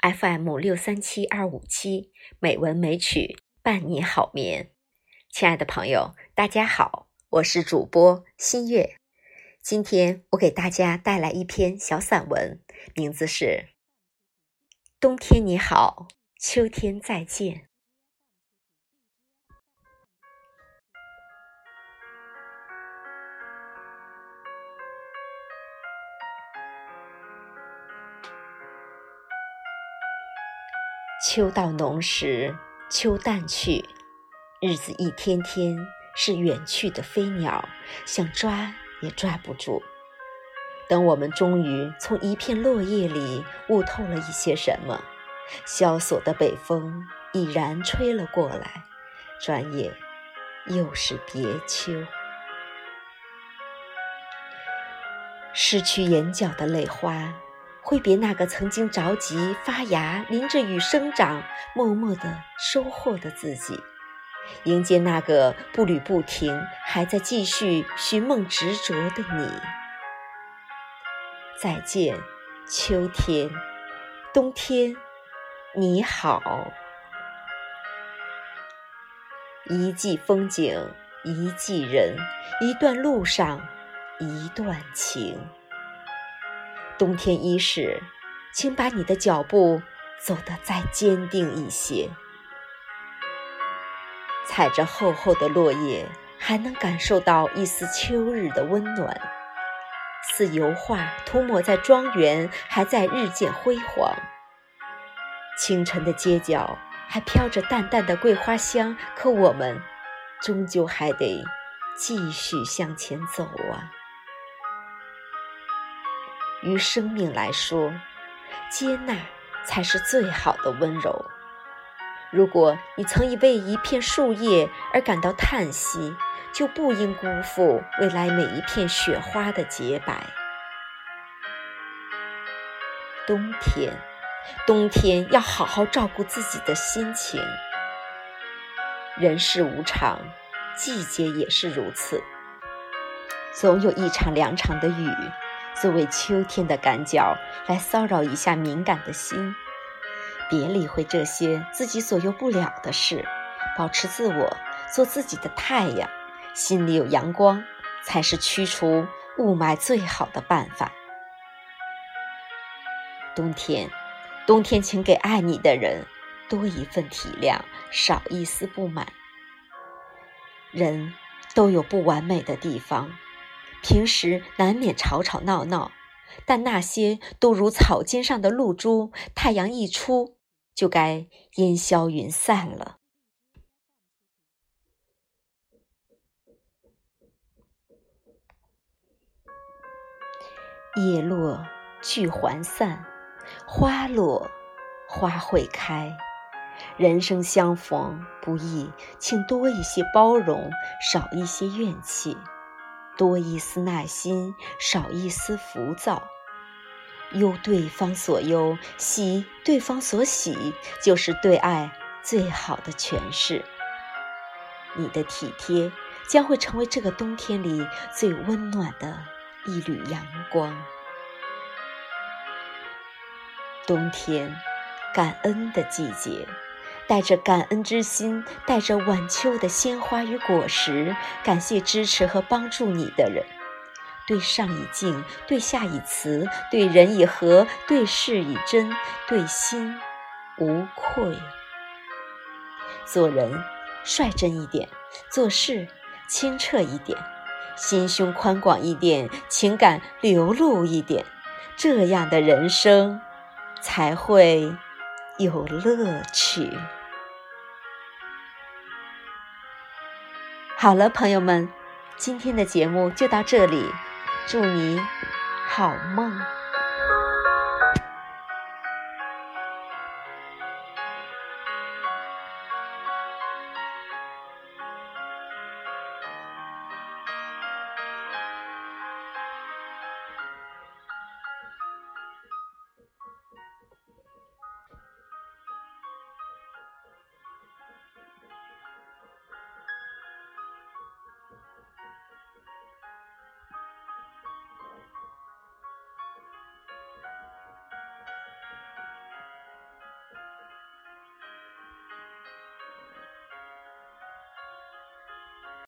FM 六三七二五七美文美曲伴你好眠。亲爱的朋友，大家好，我是主播新月。今天我给大家带来一篇小散文，名字是《冬天你好，秋天再见》。秋到浓时，秋淡去，日子一天天是远去的飞鸟，想抓也抓不住。等我们终于从一片落叶里悟透了一些什么，萧索的北风已然吹了过来，转眼又是别秋。失去眼角的泪花。挥别那个曾经着急发芽、淋着雨生长、默默的收获的自己，迎接那个步履不停、还在继续寻梦执着的你。再见，秋天，冬天，你好。一季风景，一季人，一段路上，一段情。冬天伊始，请把你的脚步走得再坚定一些。踩着厚厚的落叶，还能感受到一丝秋日的温暖，似油画涂抹在庄园，还在日渐辉煌。清晨的街角还飘着淡淡的桂花香，可我们终究还得继续向前走啊。于生命来说，接纳才是最好的温柔。如果你曾以为一片树叶而感到叹息，就不应辜负未来每一片雪花的洁白。冬天，冬天要好好照顾自己的心情。人世无常，季节也是如此，总有一场两场的雨。作为秋天的赶脚，来骚扰一下敏感的心。别理会这些自己左右不了的事，保持自我，做自己的太阳。心里有阳光，才是驱除雾霾最好的办法。冬天，冬天，请给爱你的人多一份体谅，少一丝不满。人都有不完美的地方。平时难免吵吵闹闹，但那些都如草尖上的露珠，太阳一出就该烟消云散了。叶落聚还散，花落花会开。人生相逢不易，请多一些包容，少一些怨气。多一丝耐心，少一丝浮躁，忧对方所忧，喜对方所喜，就是对爱最好的诠释。你的体贴将会成为这个冬天里最温暖的一缕阳光。冬天，感恩的季节。带着感恩之心，带着晚秋的鲜花与果实，感谢支持和帮助你的人。对上以敬，对下以慈，对人以和，对事以真，对心无愧。做人率真一点，做事清澈一点，心胸宽广一点，情感流露一点，这样的人生才会有乐趣。好了，朋友们，今天的节目就到这里，祝你好梦。